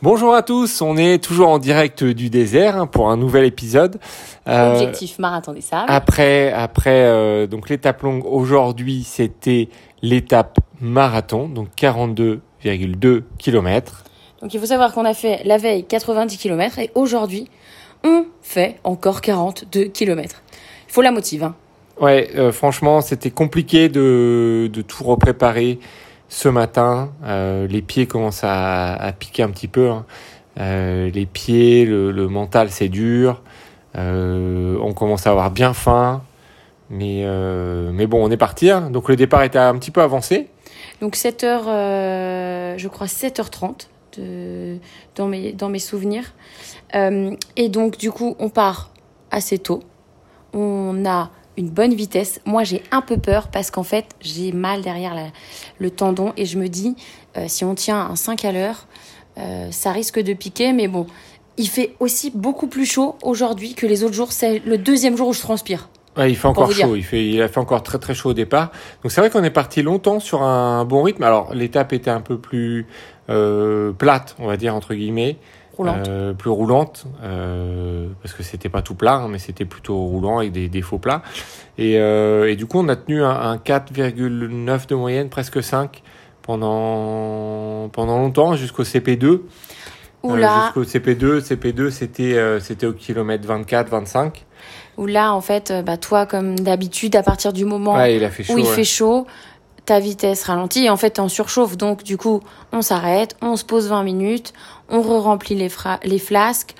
Bonjour à tous, on est toujours en direct du désert hein, pour un nouvel épisode. Euh, Objectif marathon des sables. Après, après euh, donc l'étape longue aujourd'hui, c'était l'étape marathon, donc 42,2 km. Donc il faut savoir qu'on a fait la veille 90 km et aujourd'hui, on fait encore 42 km. Il faut la motive. Hein. Ouais, euh, franchement, c'était compliqué de, de tout repréparer ce matin. Euh, les pieds commencent à, piquer un petit peu. Hein. Euh, les pieds, le, mental, c'est dur. Euh, on commence à avoir bien faim. Mais, mais bon, on est parti. Hein. Donc le départ était un petit peu avancé. Donc 7h, euh, je crois 7h30 de, dans, mes, dans mes souvenirs. Et donc du coup, on part assez tôt. On a une bonne vitesse. Moi, j'ai un peu peur parce qu'en fait, j'ai mal derrière la, le tendon et je me dis, euh, si on tient un 5 à l'heure, euh, ça risque de piquer. Mais bon, il fait aussi beaucoup plus chaud aujourd'hui que les autres jours. C'est le deuxième jour où je transpire. Ouais, il fait encore chaud. Il, fait, il a fait encore très très chaud au départ. Donc c'est vrai qu'on est parti longtemps sur un bon rythme. Alors l'étape était un peu plus euh, plate, on va dire entre guillemets roulante. Euh, plus roulante, euh, parce que c'était pas tout plat, hein, mais c'était plutôt roulant avec des, des faux plats. Et, euh, et, du coup, on a tenu un, un 4,9 de moyenne, presque 5, pendant, pendant longtemps, jusqu'au CP2. Oula. Euh, jusqu'au CP2, CP2 c'était euh, c'était au kilomètre 24, 25. Où là, en fait, bah, toi, comme d'habitude, à partir du moment ouais, il fait chaud, où il ouais. fait chaud, ta vitesse ralentit et en fait, en surchauffe. Donc, du coup, on s'arrête, on se pose 20 minutes, on re-remplit les, les flasques,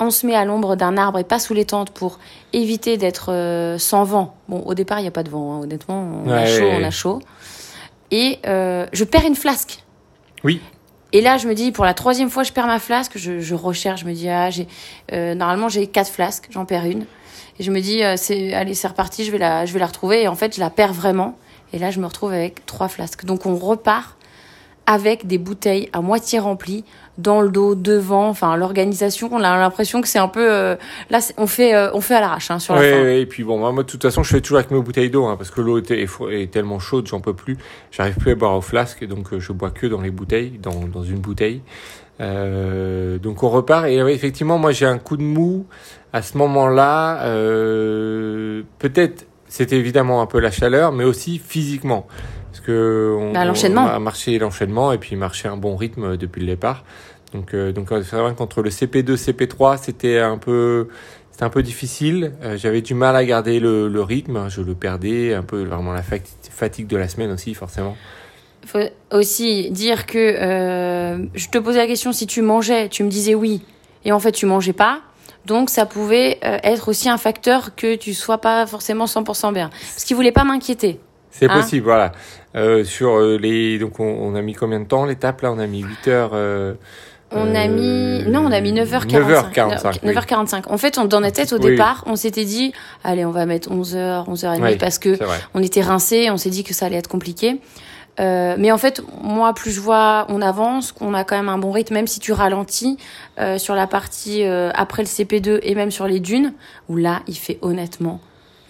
on se met à l'ombre d'un arbre et pas sous les tentes pour éviter d'être euh, sans vent. Bon, au départ, il n'y a pas de vent, hein, honnêtement. On ouais, a chaud, ouais, on a chaud. Et euh, je perds une flasque. Oui. Et là, je me dis, pour la troisième fois, je perds ma flasque. Je, je recherche, je me dis, ah, j'ai, euh, normalement, j'ai quatre flasques, j'en perds une. Et je me dis, c'est, allez, c'est reparti, je vais la, je vais la retrouver. Et en fait, je la perds vraiment. Et là, je me retrouve avec trois flasques. Donc, on repart avec des bouteilles à moitié remplies dans le dos, devant. Enfin, l'organisation, on a l'impression que c'est un peu. Euh, là, on fait, euh, on fait à l'arrache hein, sur ouais, la fin. Ouais, et puis bon, moi, de toute façon, je fais toujours avec mes bouteilles d'eau, hein, parce que l'eau est, est, est, tellement chaude, j'en peux plus. J'arrive plus à boire au flasque, donc euh, je bois que dans les bouteilles, dans, dans une bouteille. Euh, donc on repart et effectivement, moi j'ai un coup de mou à ce moment-là. Euh, Peut-être c'était évidemment un peu la chaleur, mais aussi physiquement. Parce que on, bah, l'enchaînement. on a marché l'enchaînement et puis marché un bon rythme depuis le départ. Donc, euh, donc c'est vrai qu'entre le CP2, CP3, c'était un peu, c'était un peu difficile. Euh, J'avais du mal à garder le, le, rythme. Je le perdais un peu, vraiment la fatigue de la semaine aussi, forcément. Il faut aussi dire que euh, je te posais la question si tu mangeais, tu me disais oui, et en fait tu mangeais pas. Donc ça pouvait euh, être aussi un facteur que tu sois pas forcément 100% bien. Parce qu'il voulait pas m'inquiéter. C'est hein possible, voilà. Euh, sur les donc on, on, a mis combien de temps l'étape là? On a mis 8 heures. Euh, on a mis non, on a mis 9h45. 9h45. 9h45. Oui. En fait, on, dans notre tête au oui. départ, on s'était dit allez, on va mettre 11h, 11h30 oui, parce que on était rincé, on s'est dit que ça allait être compliqué. Euh, mais en fait, moi, plus je vois, on avance, qu'on a quand même un bon rythme, même si tu ralentis euh, sur la partie euh, après le CP2 et même sur les dunes, où là, il fait honnêtement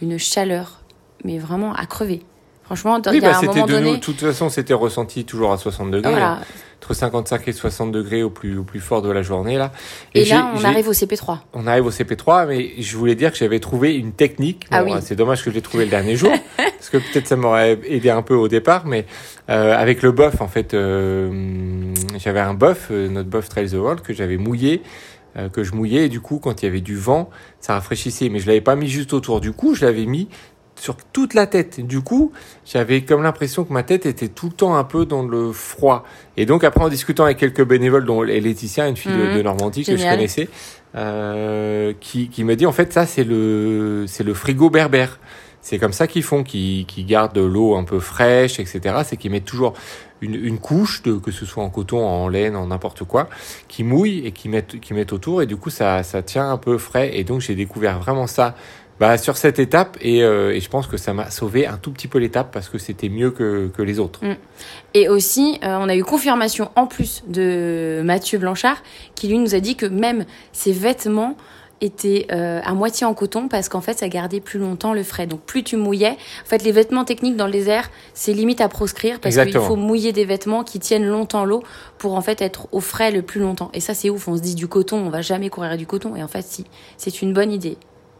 une chaleur, mais vraiment à crever. Franchement, oui, y a bah, un moment de donné. De toute façon, c'était ressenti toujours à 60 degrés. Voilà. Hein, entre 55 et 60 degrés au plus, au plus fort de la journée, là. Et, et là, on arrive au CP3. On arrive au CP3, mais je voulais dire que j'avais trouvé une technique. Bon, ah oui. C'est dommage que je l'ai trouvé le dernier jour, parce que peut-être ça m'aurait aidé un peu au départ, mais euh, avec le buff, en fait, euh, j'avais un buff, euh, notre buff Trail the World, que j'avais mouillé euh, que je mouillais et du coup quand il y avait du vent ça rafraîchissait mais je l'avais pas mis juste autour du cou je l'avais mis sur toute la tête. Du coup, j'avais comme l'impression que ma tête était tout le temps un peu dans le froid. Et donc après, en discutant avec quelques bénévoles, dont Laetitia, une fille mmh. de, de, Normandie Génial. que je connaissais, euh, qui, qui me dit en fait ça c'est le c'est le frigo berbère. C'est comme ça qu'ils font, qu'ils qui gardent l'eau un peu fraîche, etc. C'est qu'ils mettent toujours une, une couche, de, que ce soit en coton, en laine, en n'importe quoi, qui mouille et qui mettent, qui mettent autour. Et du coup, ça, ça tient un peu frais. Et donc, j'ai découvert vraiment ça bah, sur cette étape et, euh, et je pense que ça m'a sauvé un tout petit peu l'étape parce que c'était mieux que, que les autres. Mm. Et aussi, euh, on a eu confirmation en plus de Mathieu Blanchard qui lui nous a dit que même ses vêtements était euh, à moitié en coton parce qu'en fait ça gardait plus longtemps le frais. Donc plus tu mouillais, en fait les vêtements techniques dans le désert c'est limite à proscrire parce qu'il faut mouiller des vêtements qui tiennent longtemps l'eau pour en fait être au frais le plus longtemps. Et ça c'est ouf, on se dit du coton, on va jamais courir du coton et en fait si, c'est une bonne idée.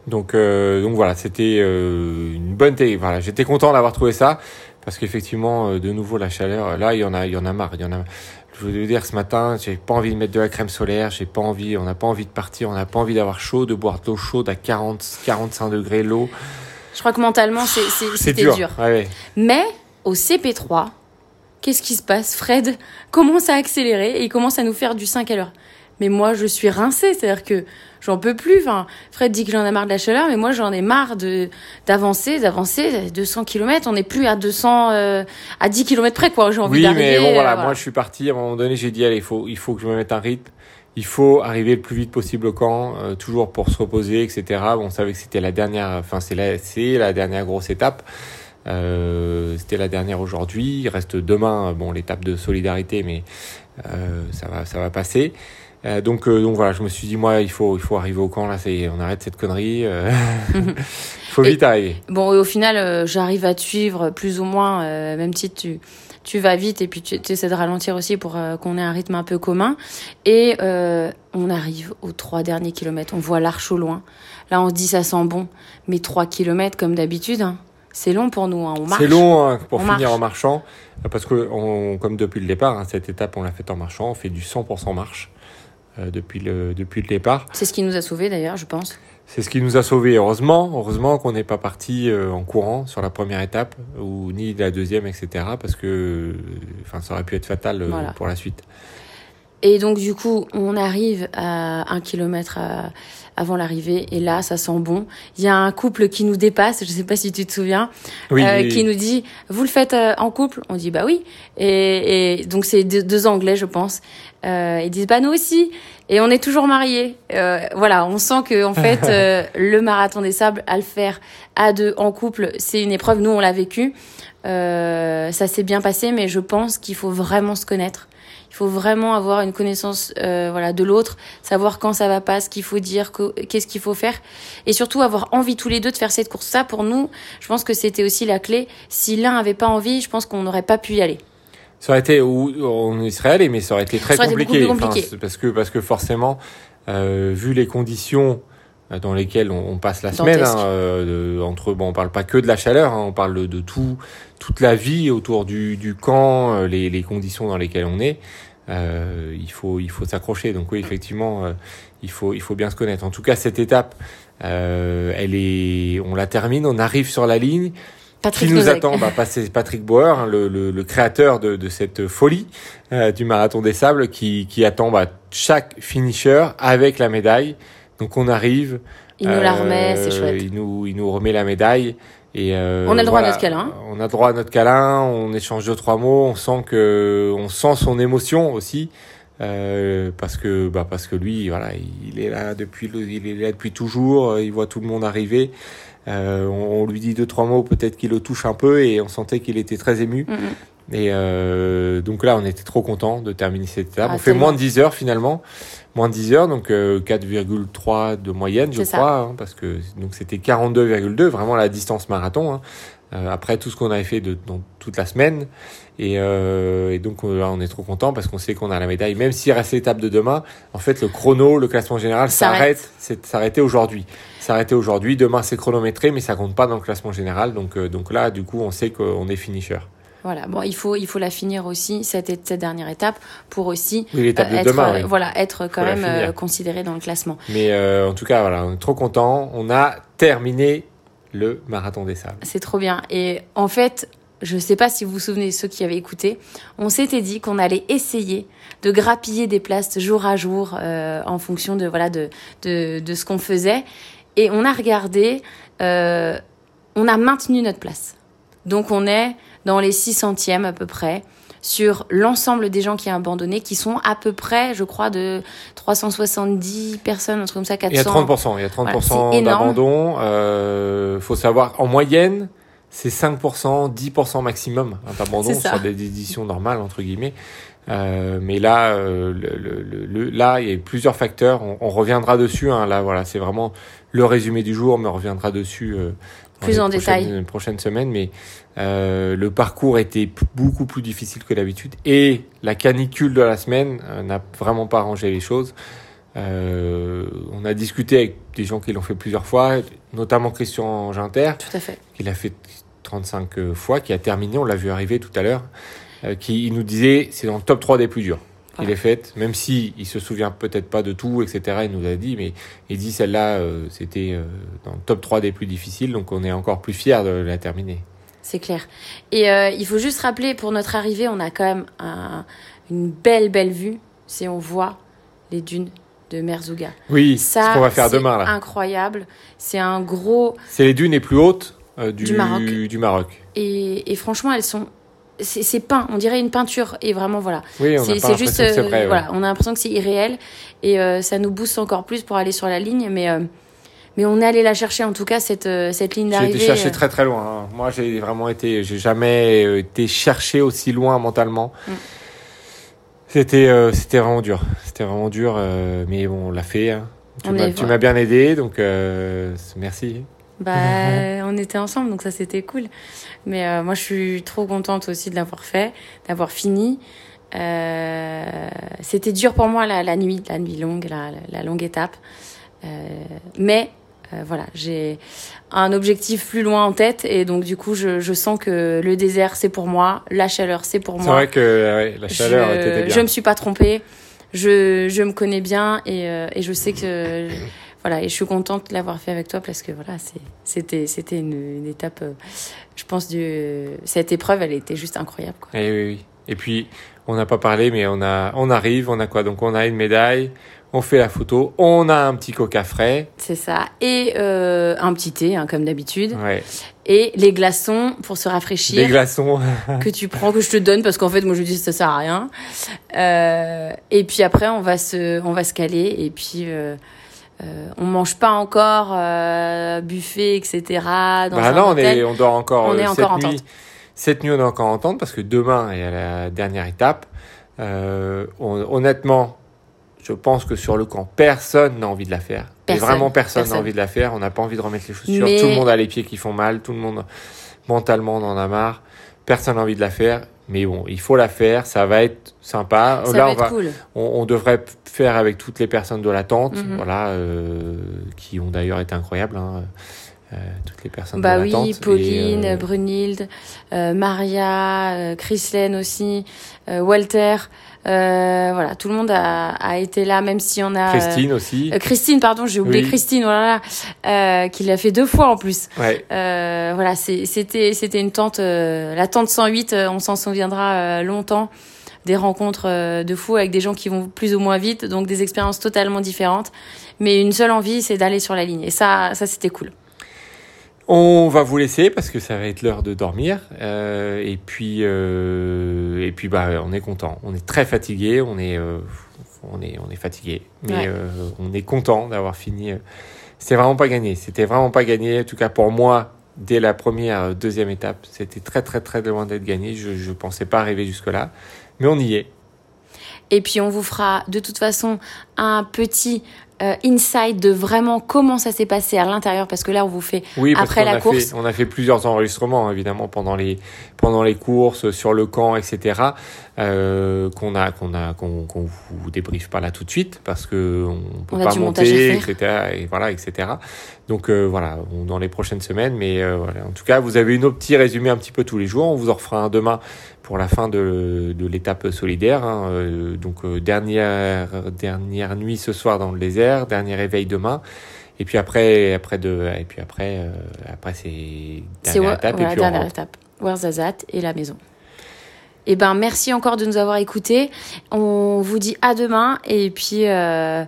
Donc euh, donc voilà, c'était euh, une bonne voilà, j'étais content d'avoir trouvé ça parce qu'effectivement de nouveau la chaleur là il y en a il y en a marre, il y en a je voulais dire ce matin, j'ai pas envie de mettre de la crème solaire, j'ai pas envie, on n'a pas envie de partir, on n'a pas envie d'avoir chaud, de boire de l'eau chaude à 40, 45 degrés l'eau. Je crois que mentalement, c'était dur. dur. Mais au CP3, qu'est-ce qui se passe Fred? Commence à accélérer et il commence à nous faire du 5 à l'heure. Mais moi, je suis rincée, c'est-à-dire que j'en peux plus. Enfin, Fred dit que j'en ai marre de la chaleur, mais moi j'en ai marre de d'avancer, d'avancer 200 km. On n'est plus à 200, euh, à 10 km près quoi. J'ai envie d'arriver. Oui, mais bon voilà, euh, moi je suis parti. À un moment donné, j'ai dit allez, il faut il faut que je me mette un rythme. Il faut arriver le plus vite possible au camp, euh, toujours pour se reposer, etc. Bon, on savait que c'était la dernière, enfin c'est la c'est la dernière grosse étape. Euh, c'était la dernière aujourd'hui. Il reste demain, bon, l'étape de solidarité, mais euh, ça va, ça va passer. Euh, donc, euh, donc voilà, je me suis dit moi, il faut, il faut arriver au camp là. C'est, on arrête cette connerie. Euh. il faut vite arriver. Bon, au final, j'arrive à te suivre plus ou moins, même si tu, tu vas vite et puis tu, tu essaies de ralentir aussi pour qu'on ait un rythme un peu commun. Et on arrive aux trois derniers kilomètres. On voit l'arche au loin. Là, on se dit ça sent bon, mais trois kilomètres comme d'habitude. Hein, c'est long pour nous, hein. on marche. C'est long hein, pour finir en marchant, parce que on, comme depuis le départ, cette étape on l'a faite en marchant, on fait du 100% marche. Euh, depuis, le, depuis le départ. C'est ce qui nous a sauvés d'ailleurs, je pense. C'est ce qui nous a sauvés, heureusement. Heureusement qu'on n'est pas parti euh, en courant sur la première étape, ou ni la deuxième, etc. Parce que enfin, ça aurait pu être fatal euh, pour la suite. Et donc du coup, on arrive à un kilomètre avant l'arrivée, et là, ça sent bon. Il y a un couple qui nous dépasse, je ne sais pas si tu te souviens, qui nous dit "Vous le faites en couple? On dit "Bah oui." Et, et donc c'est deux, Anglais, je pense. Euh, ils disent bah nous aussi et on est toujours mariés. Euh, voilà, on sent que en fait euh, le marathon des sables à le faire à deux en couple, c'est une épreuve. Nous on l'a vécu, euh, ça s'est bien passé, mais je pense qu'il faut vraiment se connaître. Il faut vraiment avoir une connaissance euh, voilà de l'autre, savoir quand ça va pas, ce qu'il faut dire, qu'est-ce qu'il faut faire, et surtout avoir envie tous les deux de faire cette course. Ça pour nous, je pense que c'était aussi la clé. Si l'un avait pas envie, je pense qu'on n'aurait pas pu y aller. Ça aurait été où on y serait allé, mais ça aurait été très compliqué, parce que parce que forcément, euh, vu les conditions dans lesquelles on, passe la semaine, hein, euh, entre bon, on parle pas que de la chaleur, hein, on parle de, tout, toute la vie autour du, du camp, euh, les, les conditions dans lesquelles on est. Euh, il faut il faut s'accrocher. Donc oui, effectivement, euh, il faut il faut bien se connaître. En tout cas, cette étape, elle est, on la termine, on arrive sur la ligne. Patrick qui nous attend? Bah, C'est Patrick Bauer, hein, le, le, le, créateur de, de cette folie euh, du marathon des sables, qui, qui attend bah, chaque finisher avec la médaille. Donc on arrive. Il nous la remet, c'est euh, chouette. Il nous, il nous remet la médaille. Et euh, on a le droit à notre câlin. On a le droit à notre câlin. On échange deux trois mots. On sent que, on sent son émotion aussi. Euh, parce que bah parce que lui voilà il est là depuis il est là depuis toujours il voit tout le monde arriver euh, on, lui dit deux trois mots, peut-être qu'il le touche un peu et on sentait qu'il était très ému. Et euh, donc là, on était trop content de terminer cette étape. Ah, on fait moins de 10 heures finalement, moins de 10 heures, donc 4,3 euh, de moyenne, je crois, hein, parce que donc c'était 42,2, vraiment la distance marathon. Hein. Euh, après tout ce qu'on avait fait de, dans toute la semaine. Et, euh, et donc là, on est trop content parce qu'on sait qu'on a la médaille. Même s'il reste l'étape de demain, en fait, le chrono, le classement général s'arrête. C'est s'arrêter aujourd'hui. S'arrêter aujourd'hui. Demain, c'est chronométré, mais ça compte pas dans le classement général. Donc, euh, donc là, du coup, on sait qu'on est finisher. Voilà, bon, il faut il faut la finir aussi cette cette dernière étape pour aussi oui, euh, être demain, voilà être quand même euh, considéré dans le classement. Mais en tout cas, voilà, on est trop content. On a terminé le marathon des sables. C'est trop bien. Et en fait, je ne sais pas si vous vous souvenez, ceux qui avaient écouté, on s'était dit qu'on allait essayer de grappiller des places jour à jour euh, en fonction de voilà de de, de ce qu'on faisait. Et on a regardé, euh, on a maintenu notre place. Donc on est dans les 6 centièmes à peu près sur l'ensemble des gens qui ont abandonné, qui sont à peu près, je crois, de 370 personnes, un truc comme ça, 400. Il y a 30%, il y a 30% d'abandon. Euh, faut savoir, en moyenne, c'est 5%, 10% maximum hein, d'abandon sur des éditions normales, entre guillemets. Euh, mais là, euh, le, le- le- le- là, il y a plusieurs facteurs. On, on reviendra dessus. Hein, là, voilà, c'est vraiment le résumé du jour, mais on reviendra dessus euh, Plus en détail. les prochaines semaines. Mais euh, le parcours était beaucoup plus difficile que d'habitude, et la canicule de la semaine euh, n'a vraiment pas arrangé les choses. Euh, on a discuté avec des gens qui l'ont fait plusieurs fois, notamment Christian Ginter, Tout à fait. qui l'a fait 35 fois, qui a terminé, on l'a vu arriver tout à l'heure, euh, qui il nous disait c'est dans le top 3 des plus durs Voilà. est fait, même si il se souvient peut-être pas de tout, etc. Il nous a dit, mais il dit celle-là, euh, c'était euh, dans le top 3 des plus difficiles, donc on est encore plus fiers de la terminer. C'est clair. Et euh, il faut juste rappeler, pour notre arrivée, on a quand même un- une belle, belle vue. Si on voit les dunes de Merzouga. Oui, c'est Ça, qu'on va faire c'est demain là. incroyable. C'est un gros... C'est les dunes les plus hautes du, Du Maroc. du Maroc. Et, et franchement, elles sont... C'est peint, on dirait une peinture. Et vraiment, voilà. Oui, C'est juste... euh, vrai. ouais. voilà, on a l'impression que c'est irréel. Et euh, ça nous booste encore plus pour aller sur la ligne. Mais, euh, mais on est allé la chercher, en tout cas, cette, cette ligne J'ai d'arrivée. été chercher très très loin. hein. Moi, j'ai vraiment été, j'ai jamais été cherché aussi loin mentalement. Mm. C'était, c'était vraiment dur. C'était vraiment dur, mais bon, on l'a fait. hein. Tu m'as, est- tu m'as bien aidé, donc merci. Bah, on était ensemble, donc ça c'était cool. Mais euh, moi, je suis trop contente aussi de l'avoir fait, d'avoir fini. Euh, c'était dur pour moi la, la nuit, la nuit longue, la, la- longue étape. Euh, mais euh, voilà, j'ai un objectif plus loin en tête et donc du coup, je, je sens que le désert c'est pour moi, la chaleur c'est pour C'est moi. vrai que ouais, la chaleur, je, bien. je me suis pas trompée. Je, je me connais bien et, euh, et je sais que voilà et je suis contente de l'avoir fait avec toi parce que voilà c'était c'était une, une étape euh, je pense du cette épreuve elle était juste incroyable quoi. Eh oui, oui. Et puis, on n'a pas parlé, mais on a, on arrive, on a quoi? Donc, on a une médaille, on fait la photo, on a un petit coca frais. C'est ça et euh, un petit thé hein, comme d'habitude Ouais. et les glaçons pour se rafraîchir glaçons. que tu prends que je te donne parce qu'en fait moi je dis ça sert à rien. Euh, et puis après on va se on va se caler et puis euh, euh, on mange pas encore euh, buffet etc. Dans bah un non, on, est, on dort encore On est cette encore en nuit. tente. Cette nuit, on est encore en tente parce que demain est la dernière étape. Euh, on- honnêtement, je pense que sur le camp, personne n'a envie de la faire. Personne. vraiment, personne n'a envie de la faire. On n'a pas envie de remettre les chaussures. Mais- Tout le monde a les pieds qui font mal. Tout le monde, mentalement, on en a marre. Personne n'a envie de la faire. Mais bon, il faut la faire. Ça va être sympa. Ça Là, va on être va, cool. on, on devrait faire avec toutes les personnes de la tente, Mhm. voilà, euh, qui ont d'ailleurs été incroyables, hein, euh, toutes les personnes Bah de oui. Pauline, Et, euh, Brunhilde, euh, Maria, euh, Chrislène aussi, euh, Walter. Euh, voilà, tout le monde a, a été là, même si on a. Christine aussi. Christine, pardon, j'ai oublié Oui. Christine, voilà, euh, qui l'a fait deux fois en plus. Ouais. Euh, voilà, c'était c'était une tente, euh, la tente 108, euh, on s'en souviendra euh, longtemps. Des rencontres euh, de fous avec des gens qui vont plus ou moins vite, donc des expériences totalement différentes. Mais une seule envie, c'est d'aller sur la ligne. Et ça, ça c'était cool. On va vous laisser parce que ça va être l'heure de dormir. Euh, et puis, euh, et puis, bah, on est content. On est très fatigué. On est, euh, on est, on est fatigué. Mais Ouais. on est content d'avoir fini. C'était vraiment pas gagné. C'était vraiment pas gagné. En tout cas, pour moi, dès la première, deuxième étape, c'était très, très, très loin d'être gagné. Je, je pensais pas arriver jusque là, mais on y est. Et puis on vous fera de toute façon un petit euh, insight de vraiment comment ça s'est passé à l'intérieur parce que là on vous fait Oui, parce Après la a course. fait, on a fait plusieurs enregistrements évidemment pendant les pendant les courses, sur le camp, etc. Euh, qu'on a qu'on a qu'on vous débriefe pas là tout de suite parce que on peut On pas monter, etc. Et voilà, etc. Donc euh, voilà, on- dans les prochaines semaines, mais euh, voilà. En tout cas, vous avez une autre petit résumé un petit peu tous les jours. On vous en refera un demain pour la fin de, de l'étape solidaire. hein. Donc dernière dernière nuit ce soir dans le désert, dernier réveil demain. Et puis après, après de, et puis après, euh, après c'est dernière étape voilà, et puis dernière étape Ouarzazate et la maison. Et ben merci encore de nous avoir écoutés. On vous dit à demain et puis euh,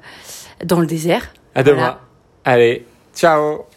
dans le désert. À demain. Voilà. Allez, ciao.